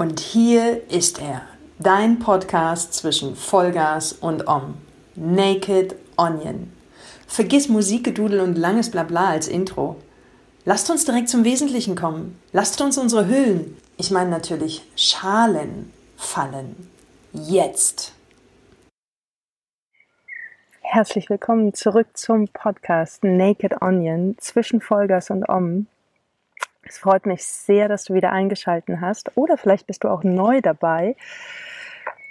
Und hier ist er, dein Podcast zwischen Vollgas und Om. Naked Onion. Vergiss Musikgedudel und langes Blabla als Intro. Lasst uns direkt zum Wesentlichen kommen. Lasst uns unsere Hüllen, ich meine natürlich Schalen, fallen. Jetzt. Herzlich willkommen zurück zum Podcast Naked Onion zwischen Vollgas und Om. Es freut mich sehr, dass du wieder eingeschalten hast oder vielleicht bist du auch neu dabei.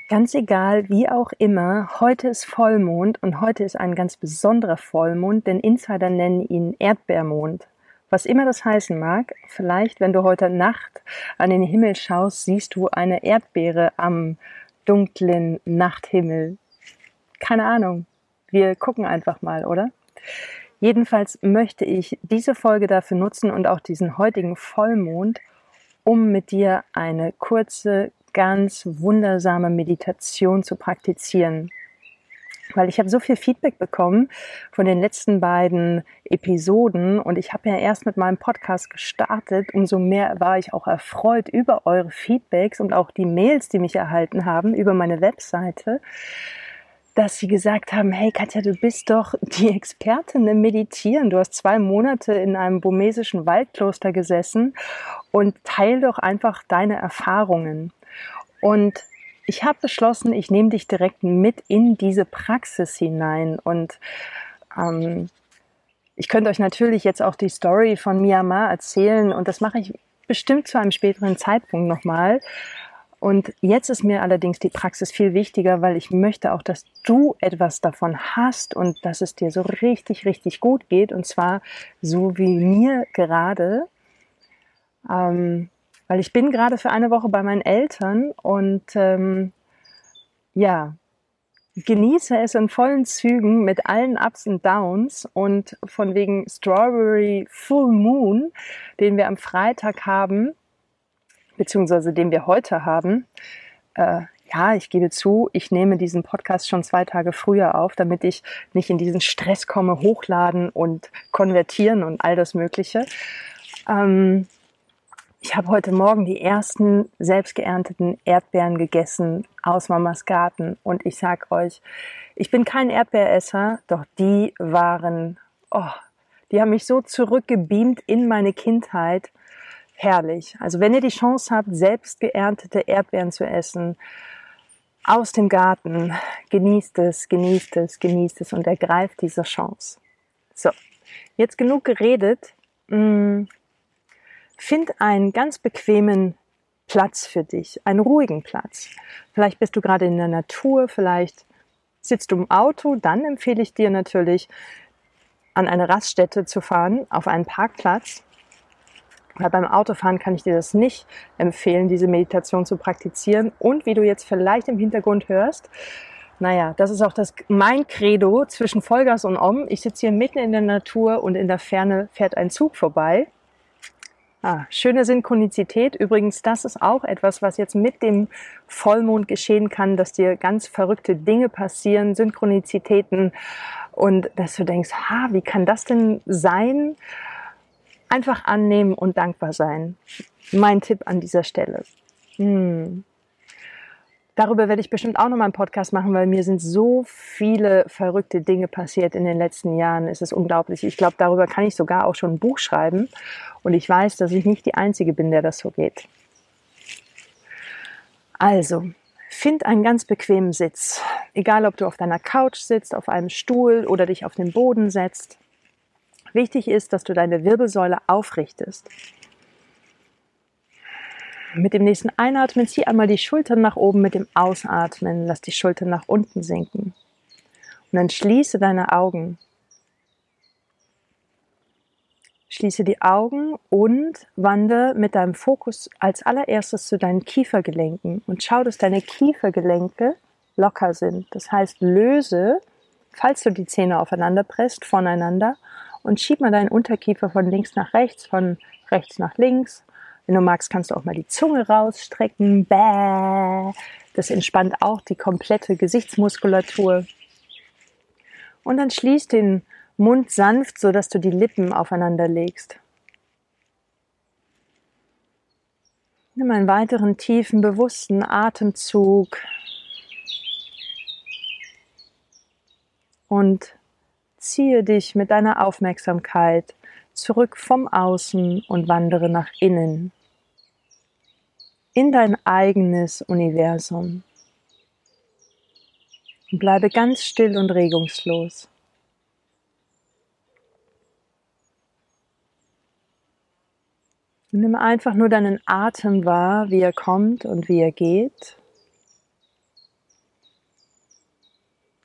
Ganz egal, wie auch immer, heute ist Vollmond und heute ist ein ganz besonderer Vollmond, denn Insider nennen ihn Erdbeermond. Was immer das heißen mag, vielleicht, wenn du heute Nacht an den Himmel schaust, siehst du eine Erdbeere am dunklen Nachthimmel. Keine Ahnung. Wir gucken einfach mal, oder? Jedenfalls möchte ich diese Folge dafür nutzen und auch diesen heutigen Vollmond, um mit dir eine kurze, ganz wundersame Meditation zu praktizieren. Weil ich habe so viel Feedback bekommen von den letzten beiden Episoden und ich habe ja erst mit meinem Podcast gestartet. Umso mehr war ich auch erfreut über eure Feedbacks und auch die Mails, die mich erhalten haben über meine Webseite dass sie gesagt haben, hey Katja, du bist doch die Expertin im Meditieren. Du hast zwei Monate in einem burmesischen Waldkloster gesessen und teil doch einfach deine Erfahrungen. Und ich habe beschlossen, ich nehme dich direkt mit in diese Praxis hinein. Und ähm, ich könnte euch natürlich jetzt auch die Story von Myanmar erzählen und das mache ich bestimmt zu einem späteren Zeitpunkt nochmal. Und jetzt ist mir allerdings die Praxis viel wichtiger, weil ich möchte auch, dass du etwas davon hast und dass es dir so richtig, richtig gut geht. Und zwar so wie mir gerade. Ähm, weil ich bin gerade für eine Woche bei meinen Eltern und ähm, ja, genieße es in vollen Zügen mit allen Ups und Downs und von wegen Strawberry Full Moon, den wir am Freitag haben, beziehungsweise den wir heute haben, äh, ja, ich gebe zu, ich nehme diesen Podcast schon zwei Tage früher auf, damit ich nicht in diesen Stress komme, hochladen und konvertieren und all das Mögliche. Ähm, ich habe heute Morgen die ersten selbst geernteten Erdbeeren gegessen aus Mamas Garten. Und ich sag euch, ich bin kein Erdbeeresser, doch die waren, oh, die haben mich so zurückgebeamt in meine Kindheit herrlich. Also wenn ihr die Chance habt, selbst geerntete Erdbeeren zu essen, aus dem Garten, genießt es, genießt es, genießt es und ergreift diese Chance. So, jetzt genug geredet. Hm, find einen ganz bequemen Platz für dich, einen ruhigen Platz. Vielleicht bist du gerade in der Natur, vielleicht sitzt du im Auto, dann empfehle ich dir natürlich, an eine Raststätte zu fahren, auf einen Parkplatz weil beim Autofahren kann ich dir das nicht empfehlen, diese Meditation zu praktizieren. Und wie du jetzt vielleicht im Hintergrund hörst, naja, das ist auch das, mein Credo zwischen Vollgas und Om. Ich sitze hier mitten in der Natur und in der Ferne fährt ein Zug vorbei. Ah, schöne Synchronizität. Übrigens, das ist auch etwas, was jetzt mit dem Vollmond geschehen kann, dass dir ganz verrückte Dinge passieren, Synchronizitäten und dass du denkst, ha, wie kann das denn sein? Einfach annehmen und dankbar sein. Mein Tipp an dieser Stelle. Hm. Darüber werde ich bestimmt auch noch mal einen Podcast machen, weil mir sind so viele verrückte Dinge passiert in den letzten Jahren. Es ist unglaublich. Ich glaube, darüber kann ich sogar auch schon ein Buch schreiben. Und ich weiß, dass ich nicht die Einzige bin, der das so geht. Also, find einen ganz bequemen Sitz. Egal, ob du auf deiner Couch sitzt, auf einem Stuhl oder dich auf den Boden setzt. Wichtig ist, dass du deine Wirbelsäule aufrichtest. Mit dem nächsten Einatmen zieh einmal die Schultern nach oben, mit dem Ausatmen lass die Schultern nach unten sinken. Und dann schließe deine Augen. Schließe die Augen und wandere mit deinem Fokus als allererstes zu deinen Kiefergelenken und schau, dass deine Kiefergelenke locker sind. Das heißt, löse, falls du die Zähne aufeinander presst, voneinander und schieb mal deinen Unterkiefer von links nach rechts, von rechts nach links. Wenn du magst, kannst du auch mal die Zunge rausstrecken. Bäh. Das entspannt auch die komplette Gesichtsmuskulatur. Und dann schließ den Mund sanft, sodass du die Lippen aufeinander legst. Nimm einen weiteren tiefen, bewussten Atemzug und ziehe dich mit deiner Aufmerksamkeit zurück vom Außen und wandere nach innen in dein eigenes Universum. Und bleibe ganz still und regungslos. Nimm einfach nur deinen Atem wahr, wie er kommt und wie er geht.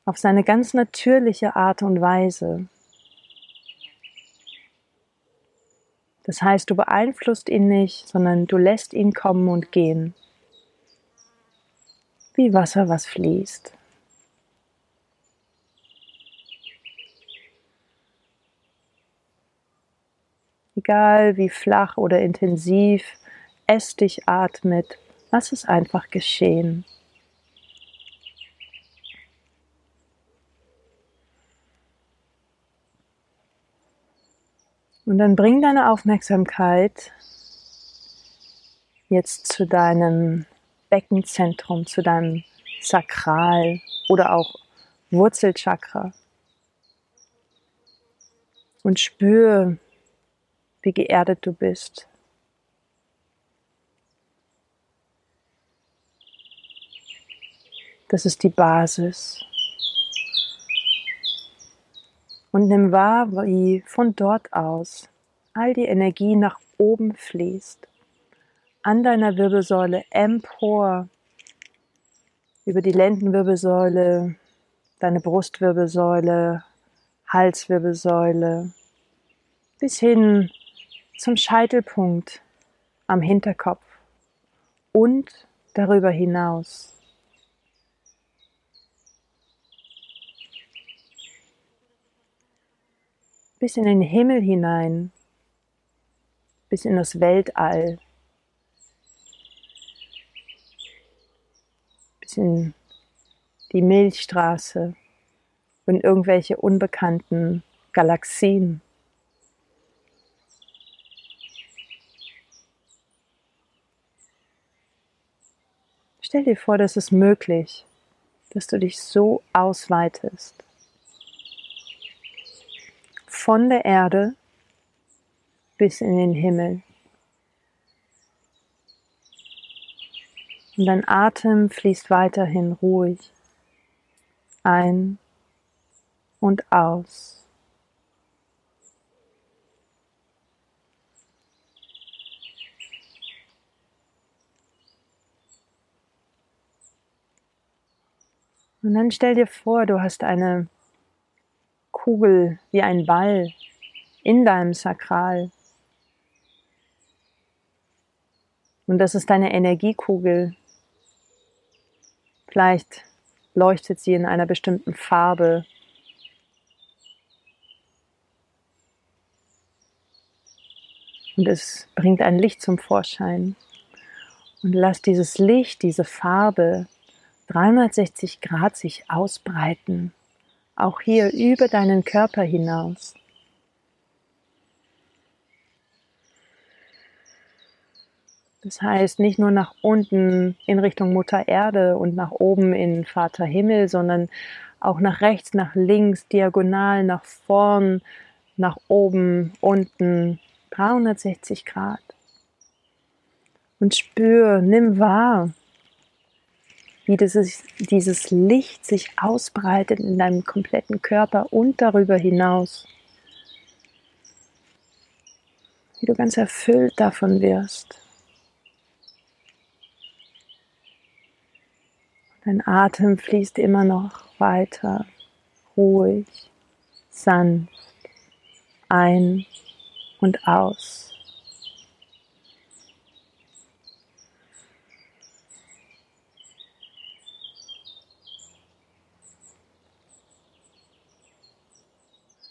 Auf seine ganz natürliche Art und Weise. Das heißt, du beeinflusst ihn nicht, sondern du lässt ihn kommen und gehen. Wie Wasser, was fließt. egal wie flach oder intensiv es dich atmet, lass es einfach geschehen. Und dann bring deine Aufmerksamkeit jetzt zu deinem Beckenzentrum, zu deinem Sakral oder auch Wurzelchakra. Und spür, wie geerdet du bist. Das ist die Basis. Und nimm wahr, wie von dort aus all die Energie nach oben fließt, an deiner Wirbelsäule empor, über die Lendenwirbelsäule, deine Brustwirbelsäule, Halswirbelsäule, bis hin zum Scheitelpunkt am Hinterkopf und darüber hinaus. Bis in den Himmel hinein, bis in das Weltall, bis in die Milchstraße und irgendwelche unbekannten Galaxien. Stell dir vor, dass es möglich, dass du dich so ausweitest. Von der Erde bis in den Himmel. Und dein Atem fließt weiterhin ruhig ein und aus. Und dann stell dir vor, du hast eine Kugel wie ein Ball in deinem Sakral. Und das ist deine Energiekugel. Vielleicht leuchtet sie in einer bestimmten Farbe. Und es bringt ein Licht zum Vorschein. Und lass dieses Licht, diese Farbe 360 Grad sich ausbreiten, auch hier über deinen Körper hinaus. Das heißt, nicht nur nach unten in Richtung Mutter Erde und nach oben in Vater Himmel, sondern auch nach rechts, nach links, diagonal, nach vorn, nach oben, unten, 360 Grad. Und spür, nimm wahr, wie dieses, dieses Licht sich ausbreitet in deinem kompletten Körper und darüber hinaus. Wie du ganz erfüllt davon wirst. Dein Atem fließt immer noch weiter, ruhig, sanft, ein und aus.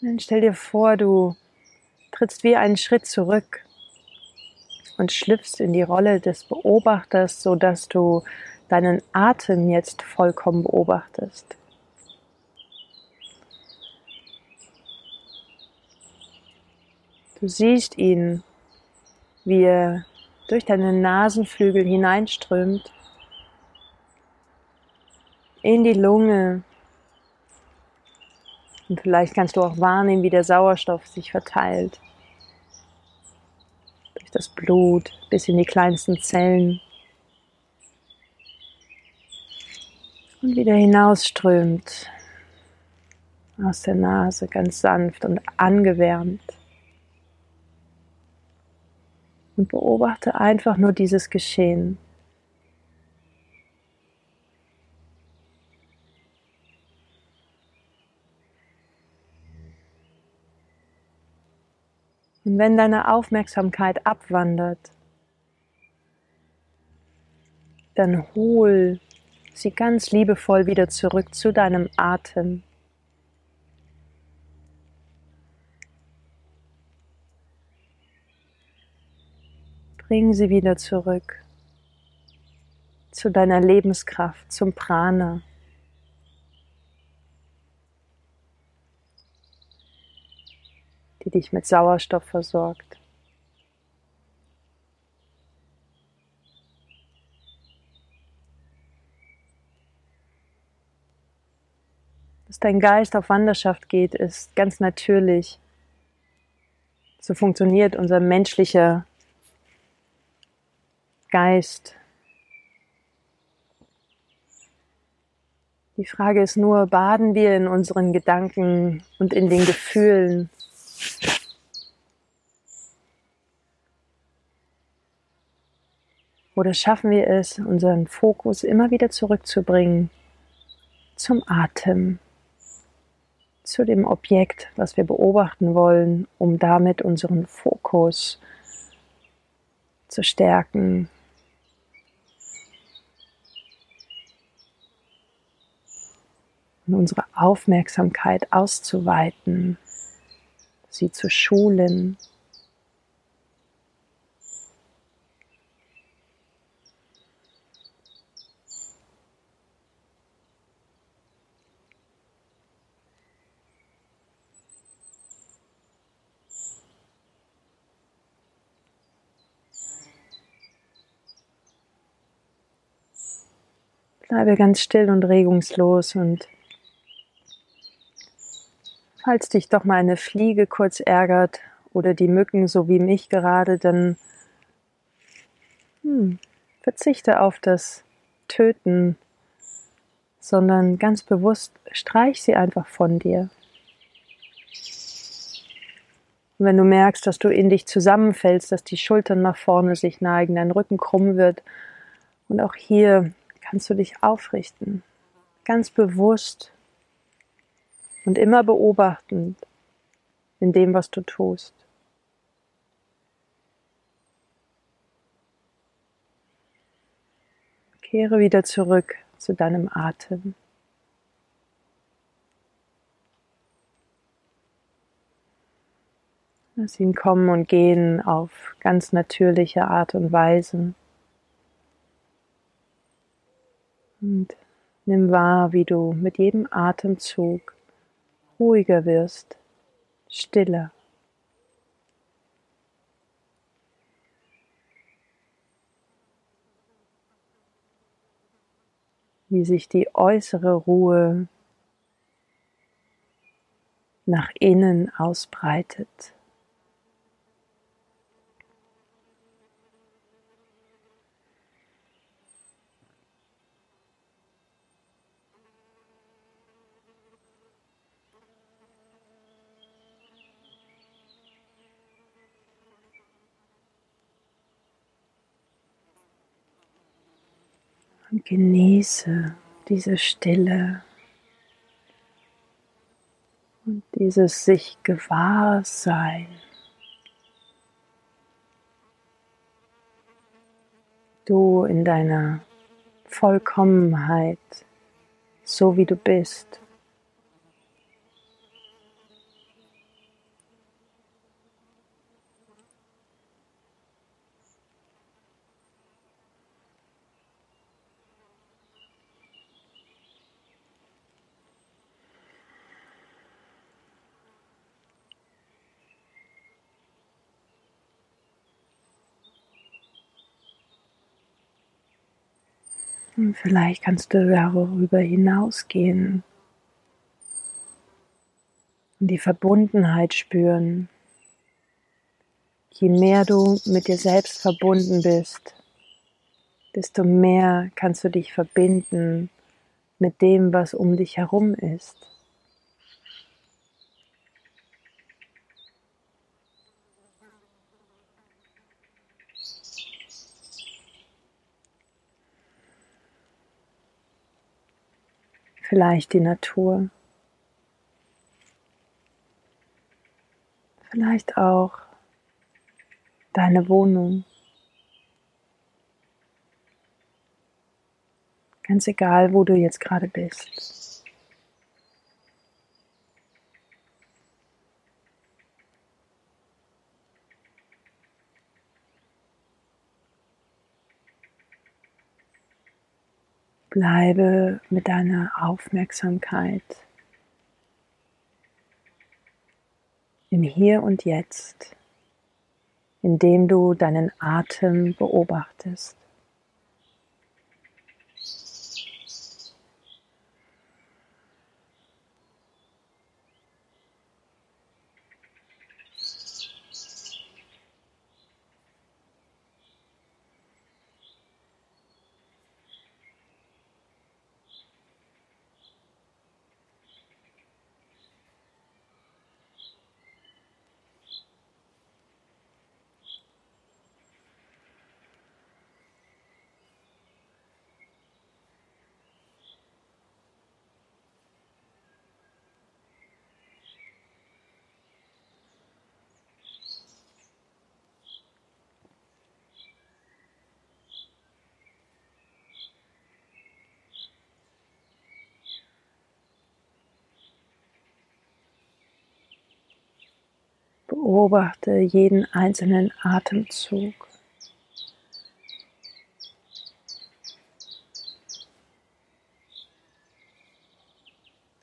Dann stell dir vor, du trittst wie einen Schritt zurück und schlüpfst in die Rolle des Beobachters, sodass du deinen Atem jetzt vollkommen beobachtest. Du siehst ihn, wie er durch deine Nasenflügel hineinströmt in die Lunge. Und vielleicht kannst du auch wahrnehmen, wie der Sauerstoff sich verteilt. Durch das Blut bis in die kleinsten Zellen. Und wieder hinausströmt aus der Nase ganz sanft und angewärmt. Und beobachte einfach nur dieses Geschehen. Und wenn deine Aufmerksamkeit abwandert, dann hol sie ganz liebevoll wieder zurück zu deinem Atem. Bring sie wieder zurück zu deiner Lebenskraft, zum Prana. Die dich mit Sauerstoff versorgt. Dass dein Geist auf Wanderschaft geht, ist ganz natürlich. So funktioniert unser menschlicher Geist. Die Frage ist nur, baden wir in unseren Gedanken und in den Gefühlen oder schaffen wir es, unseren Fokus immer wieder zurückzubringen zum Atem, zu dem Objekt, was wir beobachten wollen, um damit unseren Fokus zu stärken. Und unsere Aufmerksamkeit auszuweiten sie zu schulen. Bleibe ganz still und regungslos und Falls dich doch mal eine Fliege kurz ärgert oder die Mücken, so wie mich gerade, dann hm, verzichte auf das Töten, sondern ganz bewusst streich sie einfach von dir. Und wenn du merkst, dass du in dich zusammenfällst, dass die Schultern nach vorne sich neigen, dein Rücken krumm wird, und auch hier kannst du dich aufrichten, ganz bewusst und immer beobachtend in dem, was du tust. Kehre wieder zurück zu deinem Atem. Lass ihn kommen und gehen auf ganz natürliche Art und Weise. Und nimm wahr, wie du mit jedem Atemzug ruhiger wirst, stiller. Wie sich die äußere Ruhe nach innen ausbreitet. Und genieße diese Stille und dieses sich gewahr sein. Du in deiner Vollkommenheit, so wie du bist. Vielleicht kannst du darüber hinausgehen und die Verbundenheit spüren. Je mehr du mit dir selbst verbunden bist, desto mehr kannst du dich verbinden mit dem, was um dich herum ist. Vielleicht die Natur. Vielleicht auch deine Wohnung. Ganz egal, wo du jetzt gerade bist. Bleibe mit deiner Aufmerksamkeit im Hier und Jetzt, indem du deinen Atem beobachtest. Beobachte jeden einzelnen Atemzug.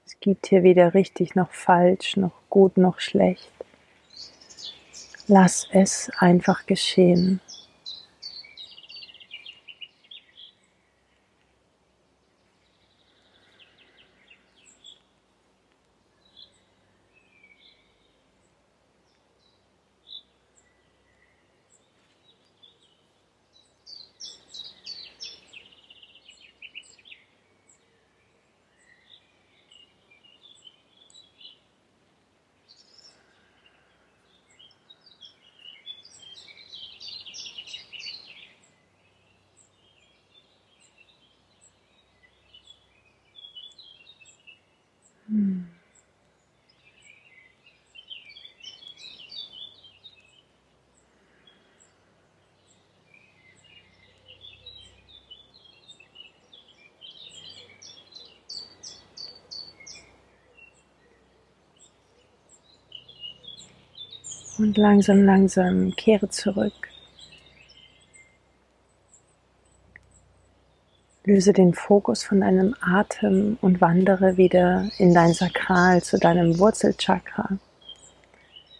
Es gibt hier weder richtig noch falsch, noch gut noch schlecht. Lass es einfach geschehen. Und langsam, langsam kehre zurück. Löse den Fokus von deinem Atem und wandere wieder in dein Sakral, zu deinem Wurzelchakra,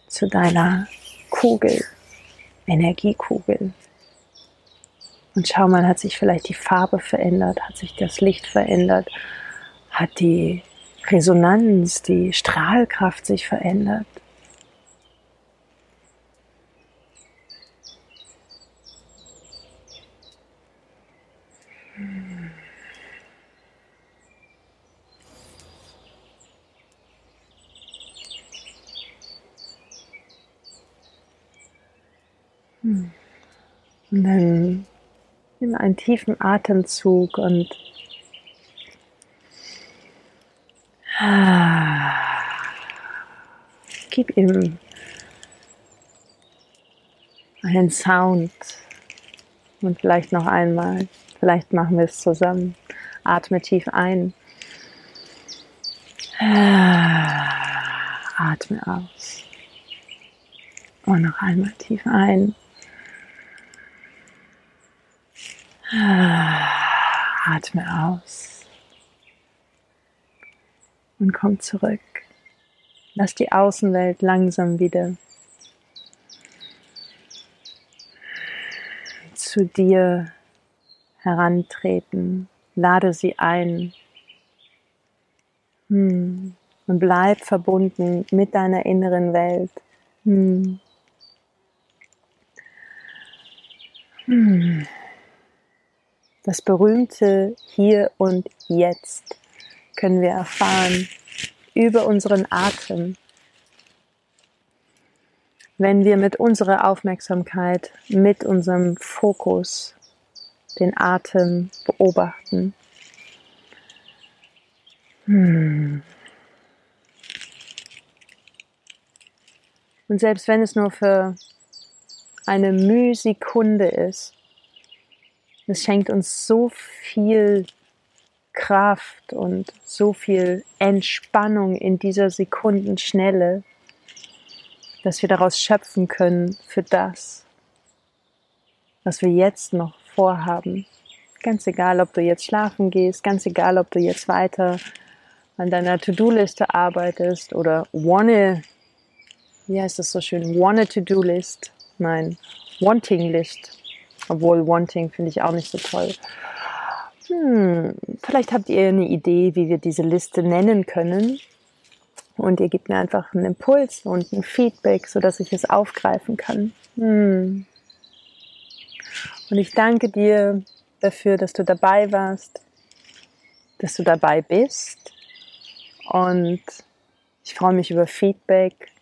zu deiner Kugel, Energiekugel. Und schau mal, hat sich vielleicht die Farbe verändert, hat sich das Licht verändert, hat die Resonanz, die Strahlkraft sich verändert. Und dann nimm einen tiefen Atemzug und gib ihm einen Sound und vielleicht noch einmal. Vielleicht machen wir es zusammen. Atme tief ein. Atme aus. Und noch einmal tief ein. Atme aus und komm zurück. Lass die Außenwelt langsam wieder zu dir herantreten. Lade sie ein. Hm. Und bleib verbunden mit deiner inneren Welt. Hm. Hm. Das berühmte Hier und Jetzt können wir erfahren über unseren Atem. Wenn wir mit unserer Aufmerksamkeit, mit unserem Fokus den Atem beobachten. Hm. Und selbst wenn es nur für eine Mühsekunde ist, es schenkt uns so viel Kraft und so viel Entspannung in dieser Sekundenschnelle, dass wir daraus schöpfen können für das, was wir jetzt noch vorhaben. Ganz egal, ob du jetzt schlafen gehst, ganz egal, ob du jetzt weiter an deiner To-Do-Liste arbeitest oder wanna, wie heißt das so schön, wanna To-Do-List, nein, Wanting-List, obwohl Wanting finde ich auch nicht so toll. Hm, vielleicht habt ihr eine Idee, wie wir diese Liste nennen können. Und ihr gebt mir einfach einen Impuls und ein Feedback, sodass ich es aufgreifen kann. Hm. Und ich danke dir dafür, dass du dabei warst, dass du dabei bist. Und ich freue mich über Feedback.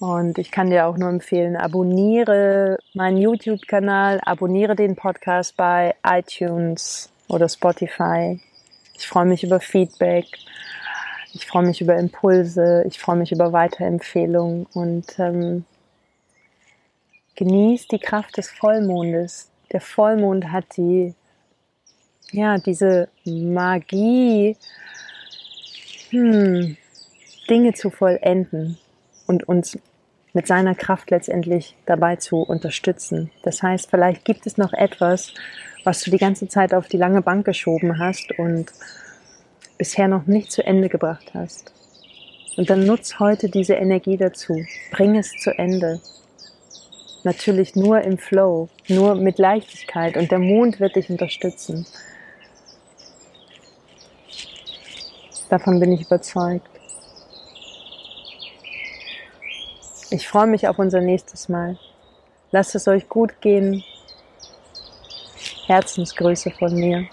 Und ich kann dir auch nur empfehlen, abonniere meinen YouTube-Kanal, abonniere den Podcast bei iTunes oder Spotify. Ich freue mich über Feedback. Ich freue mich über Impulse. Ich freue mich über Weiterempfehlungen und ähm, genieß die Kraft des Vollmondes. Der Vollmond hat die, ja, diese Magie, hm, Dinge zu vollenden und uns mit seiner Kraft letztendlich dabei zu unterstützen. Das heißt, vielleicht gibt es noch etwas, was du die ganze Zeit auf die lange Bank geschoben hast und bisher noch nicht zu Ende gebracht hast. Und dann nutz heute diese Energie dazu. Bring es zu Ende. Natürlich nur im Flow, nur mit Leichtigkeit und der Mond wird dich unterstützen. Davon bin ich überzeugt. Ich freue mich auf unser nächstes Mal. Lasst es euch gut gehen. Herzensgrüße von mir.